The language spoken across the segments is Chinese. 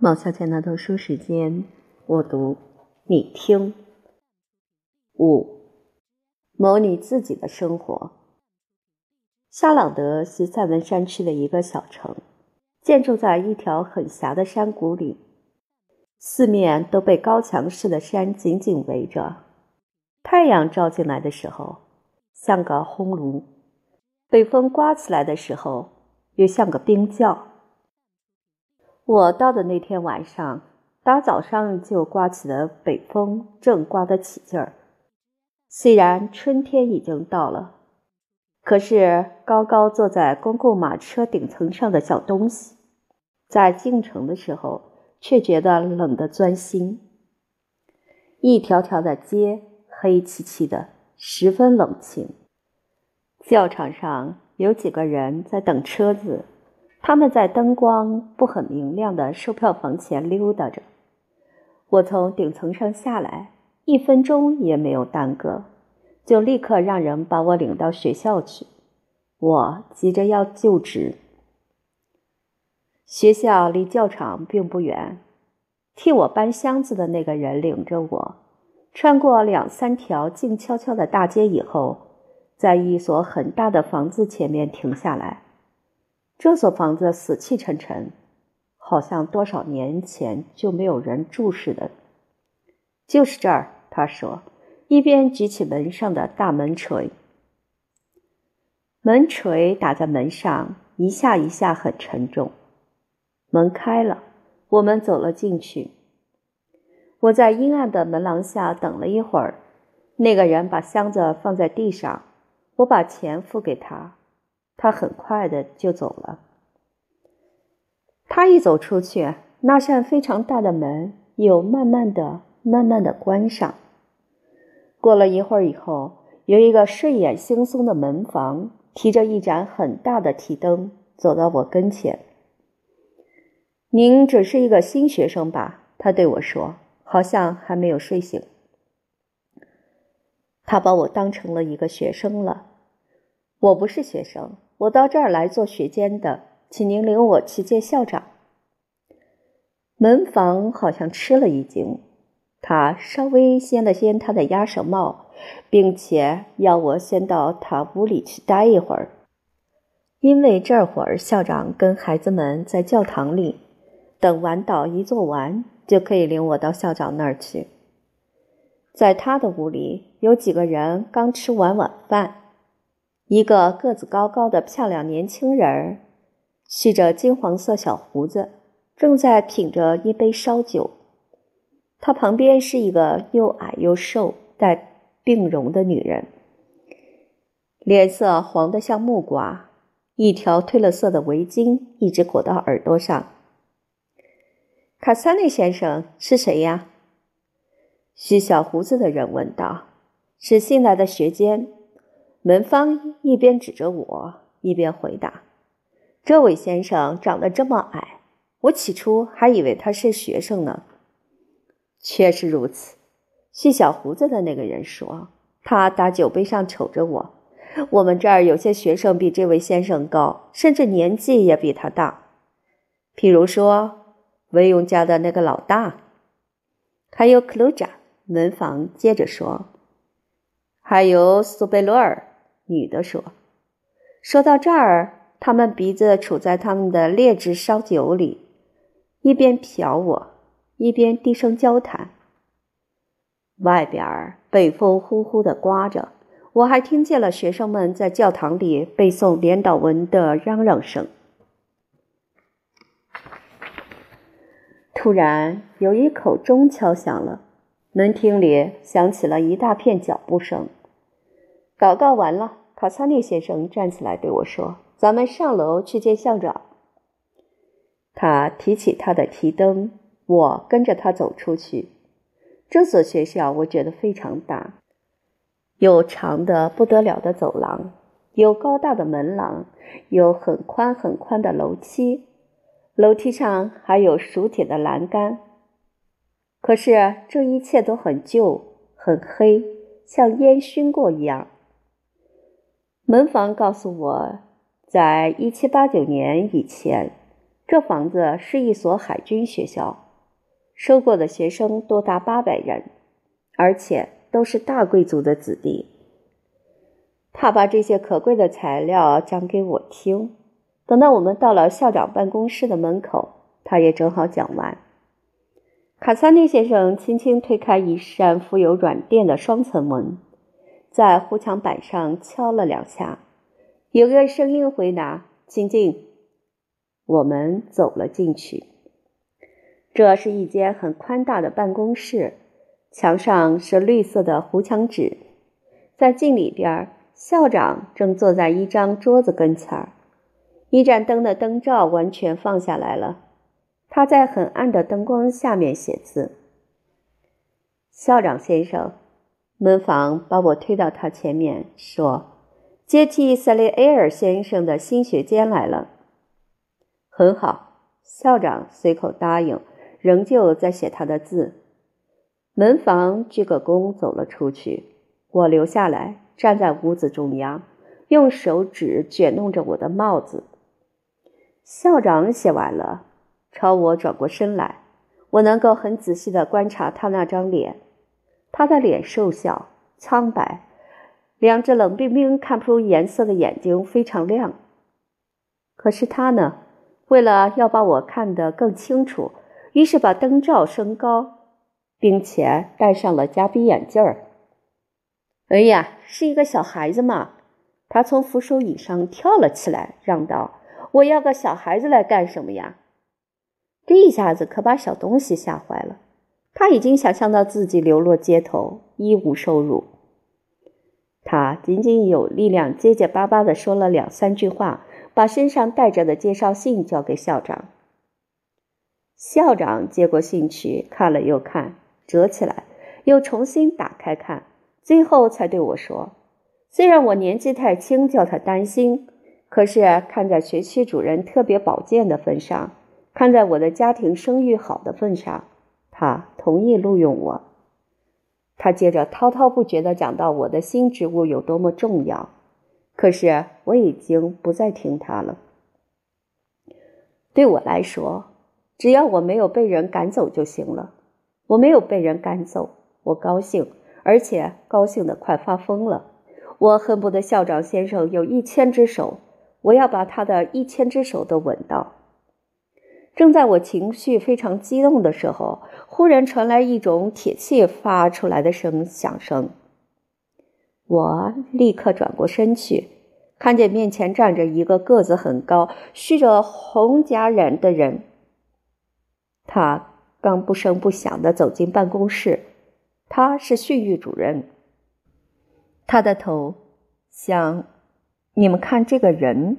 毛小姐的读书时间，我读，你听。五，模拟自己的生活。夏朗德是塞文山区的一个小城，建筑在一条很狭的山谷里，四面都被高墙似的山紧紧围着。太阳照进来的时候，像个烘炉；北风刮起来的时候，又像个冰窖。我到的那天晚上，大早上就刮起了北风正刮得起劲儿。虽然春天已经到了，可是高高坐在公共马车顶层上的小东西，在进城的时候却觉得冷得钻心。一条条的街黑漆漆的，十分冷清。教场上有几个人在等车子。他们在灯光不很明亮的售票房前溜达着。我从顶层上下来，一分钟也没有耽搁，就立刻让人把我领到学校去。我急着要就职。学校离教场并不远，替我搬箱子的那个人领着我，穿过两三条静悄悄的大街以后，在一所很大的房子前面停下来。这所房子死气沉沉，好像多少年前就没有人住似的。就是这儿，他说，一边举起门上的大门锤。门锤打在门上，一下一下很沉重。门开了，我们走了进去。我在阴暗的门廊下等了一会儿，那个人把箱子放在地上，我把钱付给他。他很快的就走了。他一走出去，那扇非常大的门又慢慢的、慢慢的关上。过了一会儿以后，有一个睡眼惺忪的门房提着一盏很大的提灯走到我跟前。“您只是一个新学生吧？”他对我说，好像还没有睡醒。他把我当成了一个学生了。我不是学生。我到这儿来做学监的，请您领我去见校长。门房好像吃了一惊，他稍微掀了掀他的鸭舌帽，并且要我先到他屋里去待一会儿，因为这会儿校长跟孩子们在教堂里，等晚祷一做完，就可以领我到校长那儿去。在他的屋里，有几个人刚吃完晚饭。一个个子高高的漂亮年轻人儿，蓄着金黄色小胡子，正在品着一杯烧酒。他旁边是一个又矮又瘦、带病容的女人，脸色黄得像木瓜，一条褪了色的围巾一直裹到耳朵上。卡萨内先生是谁呀？蓄小胡子的人问道：“是新来的学监。”门方一边指着我，一边回答：“这位先生长得这么矮，我起初还以为他是学生呢。”确实如此，细小胡子的那个人说：“他打酒杯上瞅着我。我们这儿有些学生比这位先生高，甚至年纪也比他大。譬如说，维永家的那个老大，还有克鲁扎。”门房接着说：“还有苏贝罗尔。”女的说：“说到这儿，他们鼻子杵在他们的劣质烧酒里，一边瞟我，一边低声交谈。外边北风呼呼的刮着，我还听见了学生们在教堂里背诵连祷文的嚷嚷声。突然，有一口钟敲响了，门厅里响起了一大片脚步声。祷告完了。卡萨尼先生站起来对我说：“咱们上楼去见校长。”他提起他的提灯，我跟着他走出去。这所学校我觉得非常大，有长的不得了的走廊，有高大的门廊，有很宽很宽的楼梯，楼梯上还有熟铁的栏杆。可是这一切都很旧、很黑，像烟熏过一样。门房告诉我，在一七八九年以前，这房子是一所海军学校，收过的学生多达八百人，而且都是大贵族的子弟。他把这些可贵的材料讲给我听。等到我们到了校长办公室的门口，他也正好讲完。卡萨尼先生轻轻推开一扇富有软垫的双层门，在护墙板上敲了两下，有个声音回答：“请进。”我们走了进去。这是一间很宽大的办公室，墙上是绿色的糊墙纸。在镜里边，校长正坐在一张桌子跟前儿。一盏灯的灯罩完全放下来了，他在很暗的灯光下面写字。校长先生，门房把我推到他前面，说：“接替塞利埃尔先生的新学监来了。”很好，校长随口答应，仍旧在写他的字。门房鞠个躬走了出去，我留下来站在屋子中央，用手指卷弄着我的帽子。校长写完了，朝我转过身来。我能够很仔细地观察他那张脸，他的脸瘦小、苍白，两只冷冰冰、看不出颜色的眼睛非常亮。可是他呢，为了要把我看得更清楚，于是把灯罩升高，并且戴上了夹鼻眼镜儿。哎呀，是一个小孩子嘛！他从扶手椅上跳了起来，嚷道。我要个小孩子来干什么呀？这一下子可把小东西吓坏了。他已经想象到自己流落街头，一无收入。他仅仅有力量，结结巴巴地说了两三句话，把身上带着的介绍信交给校长。校长接过信去看了又看，折起来，又重新打开看，最后才对我说：“虽然我年纪太轻，叫他担心。”可是，看在学区主任特别保健的份上，看在我的家庭声誉好的份上，他同意录用我。他接着滔滔不绝地讲到我的新职务有多么重要。可是我已经不再听他了。对我来说，只要我没有被人赶走就行了。我没有被人赶走，我高兴，而且高兴得快发疯了。我恨不得校长先生有一千只手。我要把他的一千只手都吻到。正在我情绪非常激动的时候，忽然传来一种铁器发出来的声响声。我立刻转过身去，看见面前站着一个个子很高、蓄着红甲染的人。他刚不声不响地走进办公室，他是训育主任。他的头像。你们看这个人，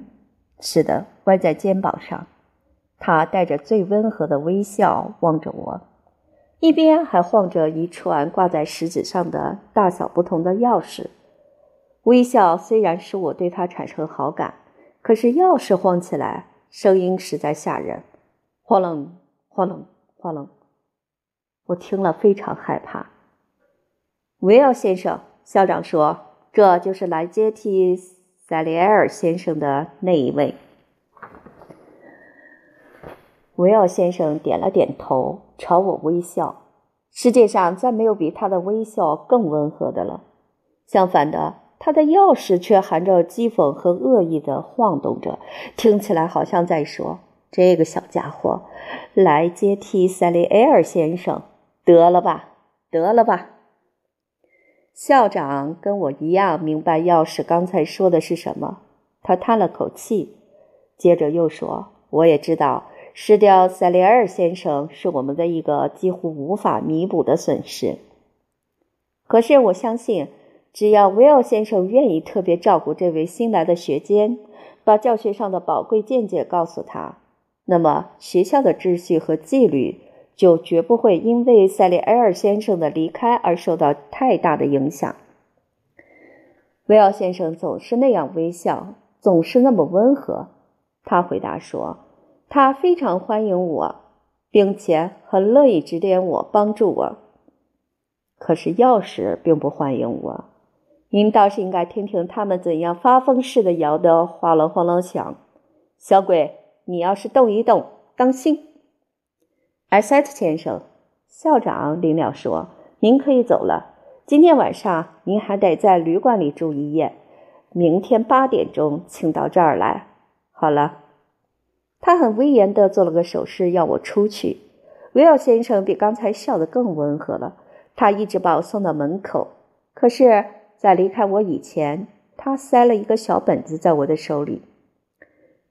似的，歪在肩膀上。他带着最温和的微笑望着我，一边还晃着一串挂在食指上的大小不同的钥匙。微笑虽然使我对他产生好感，可是钥匙晃起来，声音实在吓人，晃楞晃楞晃楞。我听了非常害怕。维奥先生，校长说，这就是来接替。塞利埃尔先生的那一位，维奥先生点了点头，朝我微笑。世界上再没有比他的微笑更温和的了。相反的，他的钥匙却含着讥讽和恶意的晃动着，听起来好像在说：“这个小家伙来接替塞利埃尔先生，得了吧，得了吧。”校长跟我一样明白钥匙刚才说的是什么，他叹了口气，接着又说：“我也知道失掉塞利尔先生是我们的一个几乎无法弥补的损失。可是我相信，只要威尔先生愿意特别照顾这位新来的学监，把教学上的宝贵见解告诉他，那么学校的秩序和纪律。”就绝不会因为塞利埃尔先生的离开而受到太大的影响。威尔先生总是那样微笑，总是那么温和。他回答说：“他非常欢迎我，并且很乐意指点我、帮助我。可是钥匙并不欢迎我。您倒是应该听听他们怎样发疯似的摇得哗啷哗啷响。小鬼，你要是动一动，当心！艾塞特先生，校长临了说：“您可以走了。今天晚上您还得在旅馆里住一夜。明天八点钟，请到这儿来。好了。”他很威严地做了个手势，要我出去。威尔先生比刚才笑得更温和了。他一直把我送到门口，可是，在离开我以前，他塞了一个小本子在我的手里。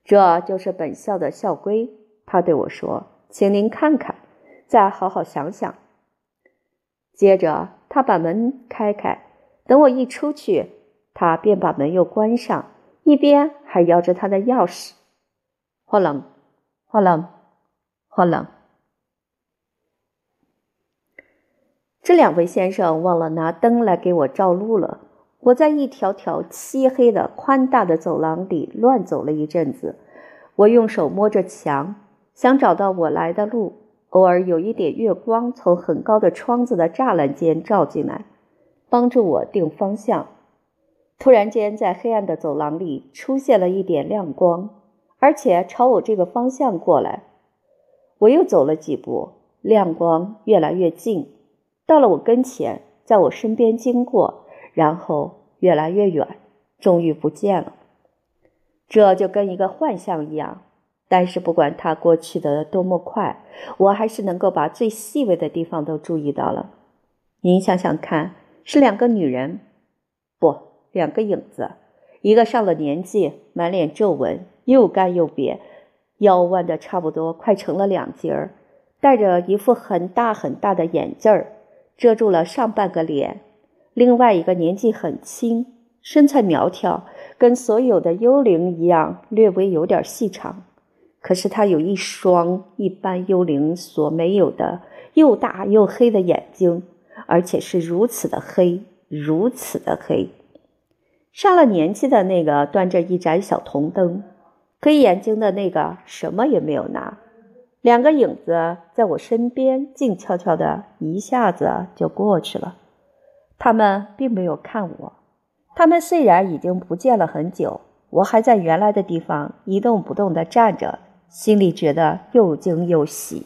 这就是本校的校规，他对我说：“请您看看，再好好想想。”接着，他把门开开，等我一出去，他便把门又关上，一边还摇着他的钥匙。哗啷，哗啷，哗啷。这两位先生忘了拿灯来给我照路了。我在一条条漆黑的宽大的走廊里乱走了一阵子。我用手摸着墙，想找到我来的路。偶尔有一点月光从很高的窗子的栅栏间照进来，帮助我定方向。突然间，在黑暗的走廊里出现了一点亮光。而且朝我这个方向过来，我又走了几步，亮光越来越近，到了我跟前，在我身边经过，然后越来越远，终于不见了。这就跟一个幻象一样。但是不管它过去的多么快，我还是能够把最细微的地方都注意到了。您想想看，是两个女人，不，两个影子，一个上了年纪，满脸皱纹。又干又瘪，腰弯的差不多快成了两截儿，戴着一副很大很大的眼镜儿，遮住了上半个脸。另外一个年纪很轻，身材苗条，跟所有的幽灵一样，略微有点细长。可是他有一双一般幽灵所没有的又大又黑的眼睛，而且是如此的黑，如此的黑。上了年纪的那个端着一盏小铜灯。黑眼睛的那个什么也没有拿，两个影子在我身边静悄悄的，一下子就过去了。他们并没有看我，他们虽然已经不见了很久，我还在原来的地方一动不动的站着，心里觉得又惊又喜。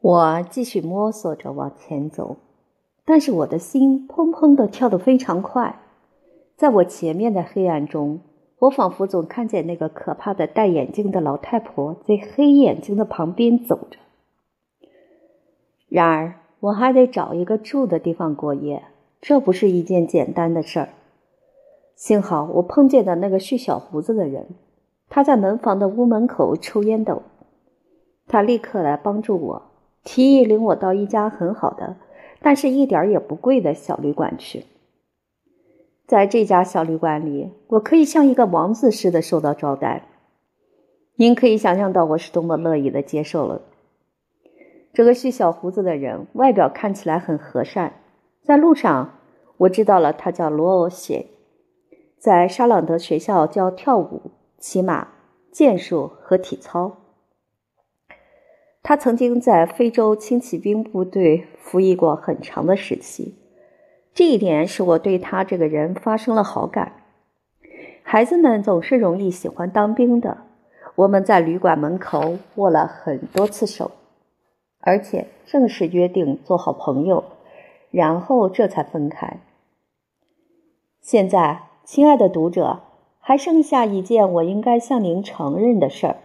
我继续摸索着往前走，但是我的心砰砰的跳得非常快，在我前面的黑暗中。我仿佛总看见那个可怕的戴眼镜的老太婆在黑眼睛的旁边走着。然而，我还得找一个住的地方过夜，这不是一件简单的事儿。幸好我碰见的那个蓄小胡子的人，他在门房的屋门口抽烟斗。他立刻来帮助我，提议领我到一家很好的，但是一点也不贵的小旅馆去。在这家小旅馆里，我可以像一个王子似的受到招待。您可以想象到我是多么乐意的接受了。这个蓄小胡子的人外表看起来很和善。在路上，我知道了他叫罗欧谢，在沙朗德学校教跳舞、骑马、剑术和体操。他曾经在非洲轻骑兵部队服役过很长的时期。这一点使我对他这个人发生了好感。孩子们总是容易喜欢当兵的。我们在旅馆门口握了很多次手，而且正式约定做好朋友，然后这才分开。现在，亲爱的读者，还剩下一件我应该向您承认的事儿。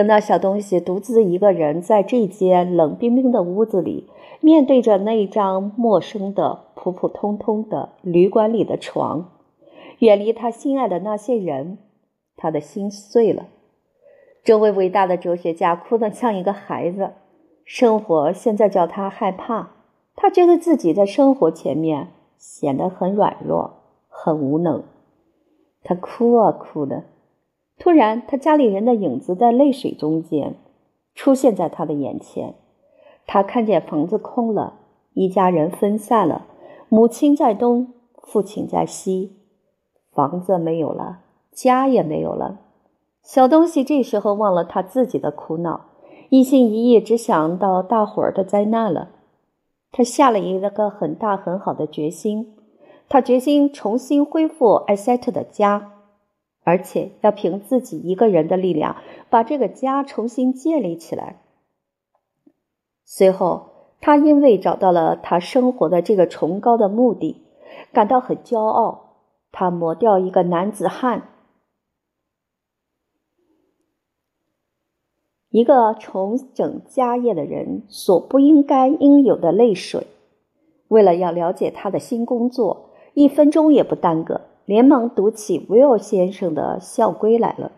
等到小东西独自一个人在这间冷冰冰的屋子里。面对着那张陌生的、普普通通的旅馆里的床，远离他心爱的那些人，他的心碎了。这位伟大的哲学家哭得像一个孩子。生活现在叫他害怕，他觉得自己在生活前面显得很软弱、很无能。他哭啊哭的。突然，他家里人的影子在泪水中间出现在他的眼前。他看见房子空了，一家人分散了，母亲在东，父亲在西，房子没有了，家也没有了。小东西这时候忘了他自己的苦恼，一心一意只想到大伙儿的灾难了。他下了一个很大很好的决心，他决心重新恢复艾塞特的家，而且要凭自己一个人的力量把这个家重新建立起来。随后，他因为找到了他生活的这个崇高的目的，感到很骄傲。他抹掉一个男子汉，一个重整家业的人所不应该应有的泪水。为了要了解他的新工作，一分钟也不耽搁，连忙读起威尔先生的校规来了。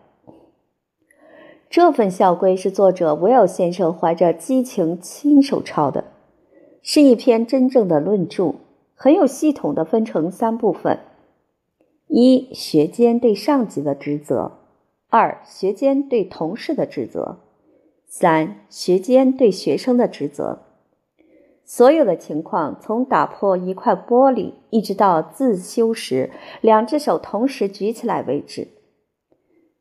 这份校规是作者威尔先生怀着激情亲手抄的，是一篇真正的论著，很有系统的分成三部分。一学监对上级的职责，二学监对同事的职责，三学监对学生的职责。所有的情况，从打破一块玻璃，一直到自修时两只手同时举起来为止，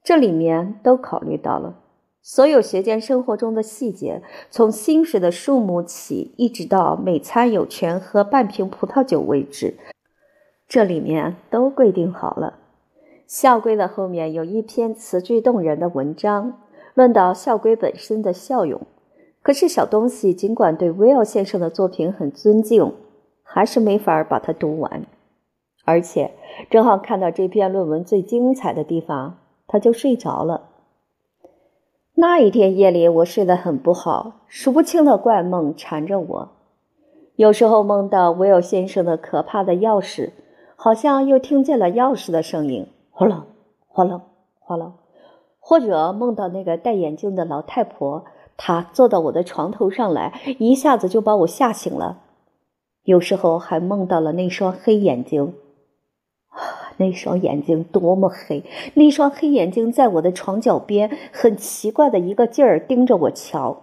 这里面都考虑到了。所有学监生活中的细节，从薪水的数目起，一直到每餐有权喝半瓶葡萄酒为止。这里面都规定好了。校规的后面有一篇词句动人的文章，论到校规本身的效用。可是小东西尽管对威尔先生的作品很尊敬，还是没法把它读完。而且正好看到这篇论文最精彩的地方，他就睡着了。那一天夜里，我睡得很不好，数不清的怪梦缠着我。有时候梦到威尔先生的可怕的钥匙。好像又听见了钥匙的声音，哗啦哗啦哗啦，或者梦到那个戴眼镜的老太婆，他坐到我的床头上来，一下子就把我吓醒了。有时候还梦到了那双黑眼睛，啊，那双眼睛多么黑！那双黑眼睛在我的床脚边，很奇怪的一个劲儿盯着我瞧。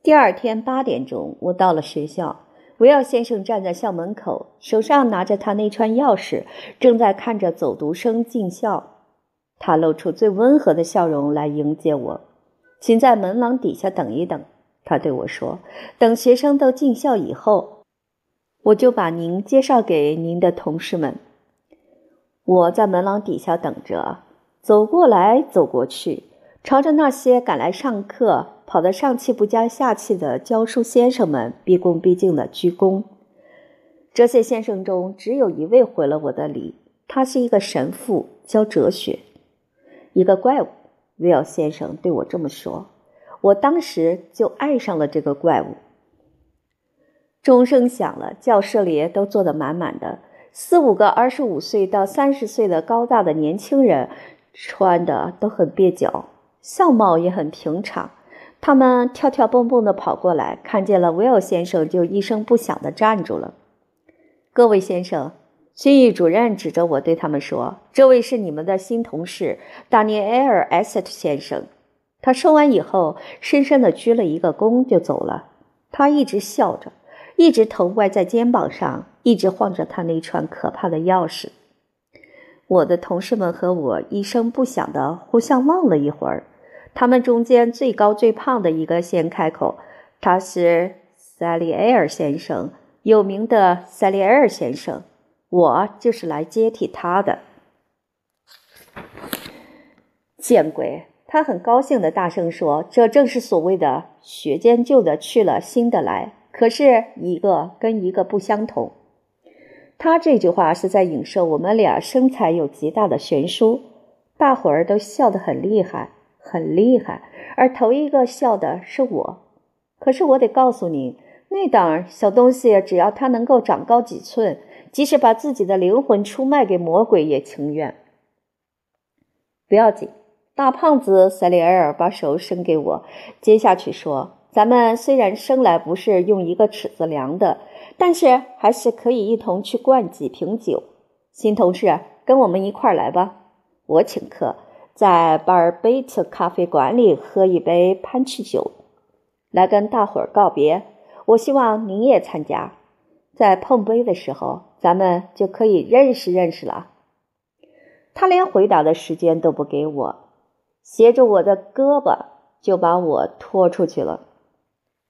第二天八点钟，我到了学校。维尔先生站在校门口，手上拿着他那串钥匙，正在看着走读生进校。他露出最温和的笑容来迎接我，请在门廊底下等一等。他对我说：“等学生都进校以后，我就把您介绍给您的同事们。”我在门廊底下等着，走过来走过去，朝着那些赶来上课。跑得上气不接下气的教书先生们毕恭毕敬的鞠躬。这些先生中只有一位回了我的礼，他是一个神父，教哲学。一个怪物，威尔先生对我这么说。我当时就爱上了这个怪物。钟声响了，教室里都坐得满满的，四五个二十五岁到三十岁的高大的年轻人，穿的都很蹩脚，相貌也很平常。他们跳跳蹦蹦地跑过来，看见了威尔先生，就一声不响地站住了。各位先生，训育主任指着我对他们说：“这位是你们的新同事，达尼埃尔·埃塞特先生。”他说完以后，深深地鞠了一个躬，就走了。他一直笑着，一直头歪在肩膀上，一直晃着他那串可怕的钥匙。我的同事们和我一声不响地互相望了一会儿。他们中间最高最胖的一个先开口，他是塞利埃尔先生，有名的塞利埃尔先生。我就是来接替他的。见鬼！他很高兴的大声说：“这正是所谓的学间旧的去了，新的来。可是一个跟一个不相同。”他这句话是在影射我们俩身材有极大的悬殊。大伙儿都笑得很厉害。很厉害，而头一个笑的是我。可是我得告诉你，那档小东西，只要它能够长高几寸，即使把自己的灵魂出卖给魔鬼也情愿。不要紧，大胖子塞里尔把手伸给我，接下去说：“咱们虽然生来不是用一个尺子量的，但是还是可以一同去灌几瓶酒。新同事，跟我们一块儿来吧，我请客。”在巴尔贝特咖啡馆里喝一杯潘奇酒，来跟大伙儿告别。我希望您也参加。在碰杯的时候，咱们就可以认识认识了。他连回答的时间都不给我，携着我的胳膊就把我拖出去了。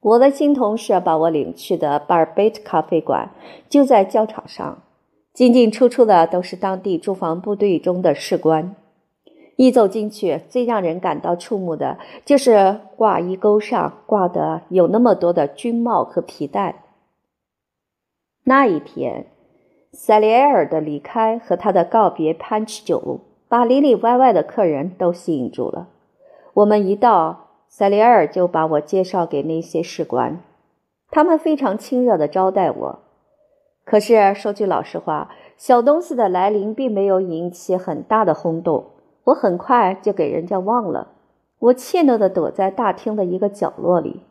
我的新同事把我领去的巴尔贝特咖啡馆就在教场上。进进出出的都是当地驻防部队中的士官。一走进去，最让人感到触目的就是挂衣钩上挂的有那么多的军帽和皮带。那一天，塞利埃尔的离开和他的告别潘奇酒，把里里外外的客人都吸引住了。我们一到，塞利埃尔就把我介绍给那些士官，他们非常亲热地招待我。可是说句老实话，小东西的来临并没有引起很大的轰动。我很快就给人家忘了，我怯懦地躲在大厅的一个角落里，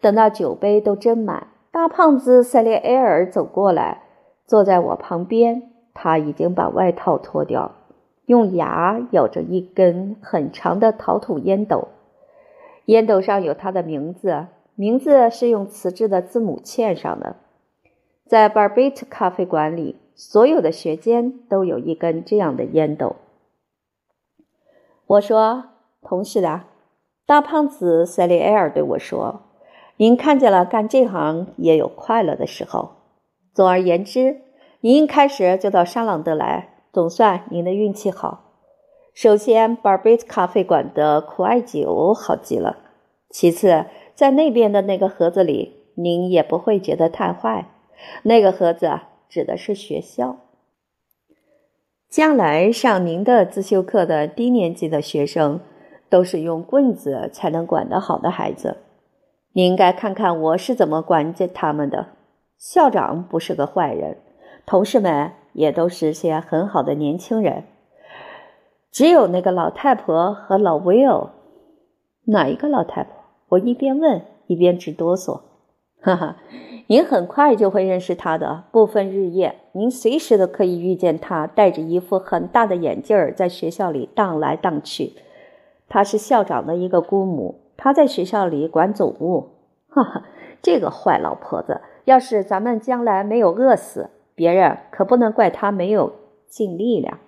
等到酒杯都斟满，大胖子塞列埃尔走过来，坐在我旁边。他已经把外套脱掉，用牙咬着一根很长的陶土烟斗，烟斗上有他的名字，名字是用瓷质的字母嵌上的。在 Barbet 咖啡馆里，所有的学监都有一根这样的烟斗。我说：“同事的，大胖子塞利埃尔对我说，您看见了干这行也有快乐的时候。总而言之，您一开始就到沙朗德来，总算您的运气好。首先，Barbet 咖啡馆的苦艾酒好极了；其次，在那边的那个盒子里，您也不会觉得太坏。那个盒子指的是学校。”将来上您的自修课的低年级的学生，都是用棍子才能管得好的孩子。你应该看看我是怎么管教他们的。校长不是个坏人，同事们也都是些很好的年轻人。只有那个老太婆和老威尔。哪一个老太婆？我一边问一边直哆嗦。哈哈。您很快就会认识他的，不分日夜，您随时都可以遇见他，戴着一副很大的眼镜儿，在学校里荡来荡去。他是校长的一个姑母，他在学校里管总务。哈哈，这个坏老婆子，要是咱们将来没有饿死，别人可不能怪他没有尽力量。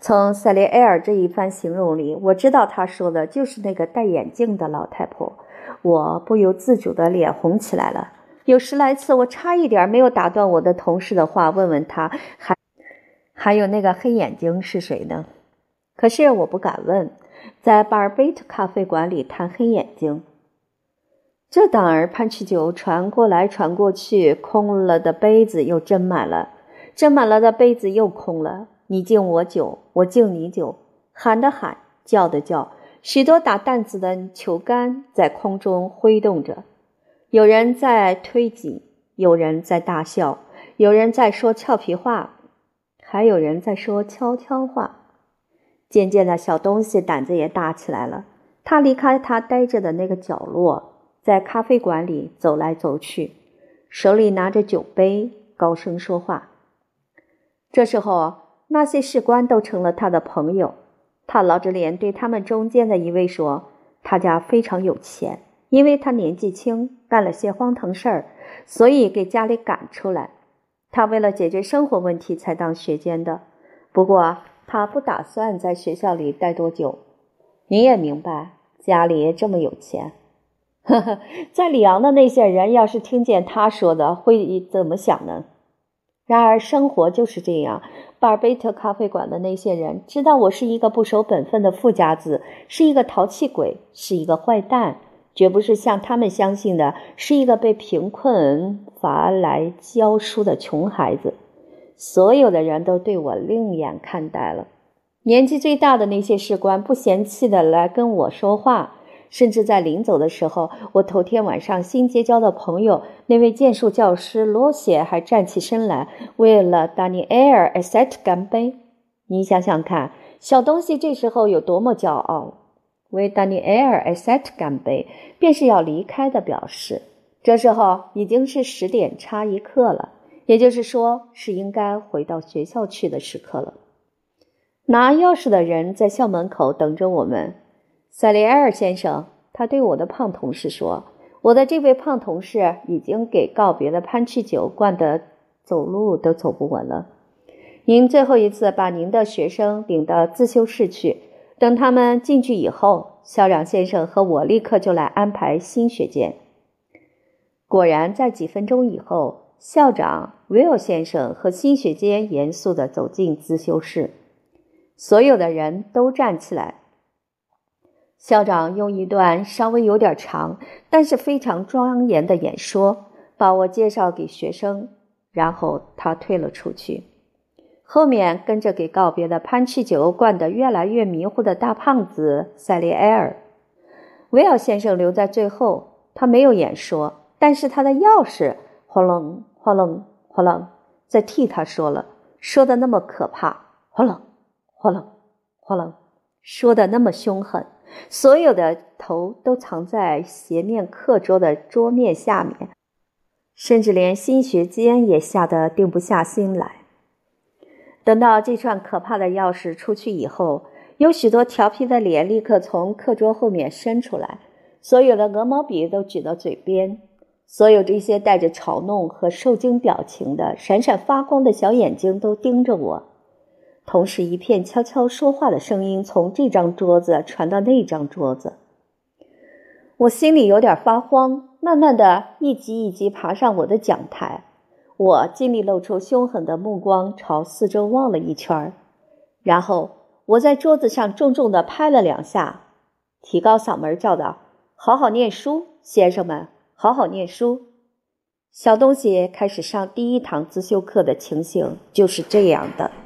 从塞雷埃尔这一番形容里，我知道他说的就是那个戴眼镜的老太婆。我不由自主的脸红起来了。有十来次，我差一点没有打断我的同事的话，问问他还还有那个黑眼睛是谁呢？可是我不敢问，在巴尔贝特咖啡馆里谈黑眼睛。这当儿潘奇酒传过来传过去，空了的杯子又斟满了，斟满了的杯子又空了。你敬我酒，我敬你酒，喊的喊，叫的叫。许多打弹子的球杆在空中挥动着，有人在推挤，有人在大笑，有人在说俏皮话，还有人在说悄悄话。渐渐的，小东西胆子也大起来了。他离开他呆着的那个角落，在咖啡馆里走来走去，手里拿着酒杯，高声说话。这时候，那些士官都成了他的朋友。他老着脸对他们中间的一位说：“他家非常有钱，因为他年纪轻，干了些荒唐事儿，所以给家里赶出来。他为了解决生活问题才当学监的。不过他不打算在学校里待多久。你也明白，家里这么有钱，呵呵，在里昂的那些人要是听见他说的，会怎么想呢？然而生活就是这样。”巴尔贝特咖啡馆的那些人知道我是一个不守本分的富家子，是一个淘气鬼，是一个坏蛋，绝不是像他们相信的，是一个被贫困罚来教书的穷孩子。所有的人都对我另眼看待了。年纪最大的那些士官不嫌弃的来跟我说话。甚至在临走的时候，我头天晚上新结交的朋友那位剑术教师罗谢还站起身来，为了达尼埃尔·埃塞特干杯。你想想看，小东西这时候有多么骄傲！为达尼埃尔·埃塞特干杯，便是要离开的表示。这时候已经是十点差一刻了，也就是说，是应该回到学校去的时刻了。拿钥匙的人在校门口等着我们。塞利埃尔先生，他对我的胖同事说：“我的这位胖同事已经给告别的潘奇酒灌得走路都走不稳了。您最后一次把您的学生领到自修室去，等他们进去以后，校长先生和我立刻就来安排新学监。”果然，在几分钟以后，校长威尔先生和新学监严肃地走进自修室，所有的人都站起来。校长用一段稍微有点长，但是非常庄严的演说，把我介绍给学生，然后他退了出去。后面跟着给告别的潘奇酒灌得越来越迷糊的大胖子塞利埃尔。威尔先生留在最后，他没有演说，但是他的钥匙哗楞哗楞哗楞在替他说了，说的那么可怕，哗楞哗楞哗楞，说的那么凶狠，所有的头都藏在斜面课桌的桌面下面，甚至连新学监也吓得定不下心来。等到这串可怕的钥匙出去以后，有许多调皮的脸立刻从课桌后面伸出来，所有的鹅毛笔都举到嘴边，所有这些带着嘲弄和受惊表情的、闪闪发光的小眼睛都盯着我。同时，一片悄悄说话的声音从这张桌子传到那张桌子。我心里有点发慌，慢慢的一级一级爬上我的讲台。我尽力露出凶狠的目光，朝四周望了一圈然后我在桌子上重重的拍了两下，提高嗓门叫道：“好好念书，先生们，好好念书。”小东西开始上第一堂自修课的情形就是这样的。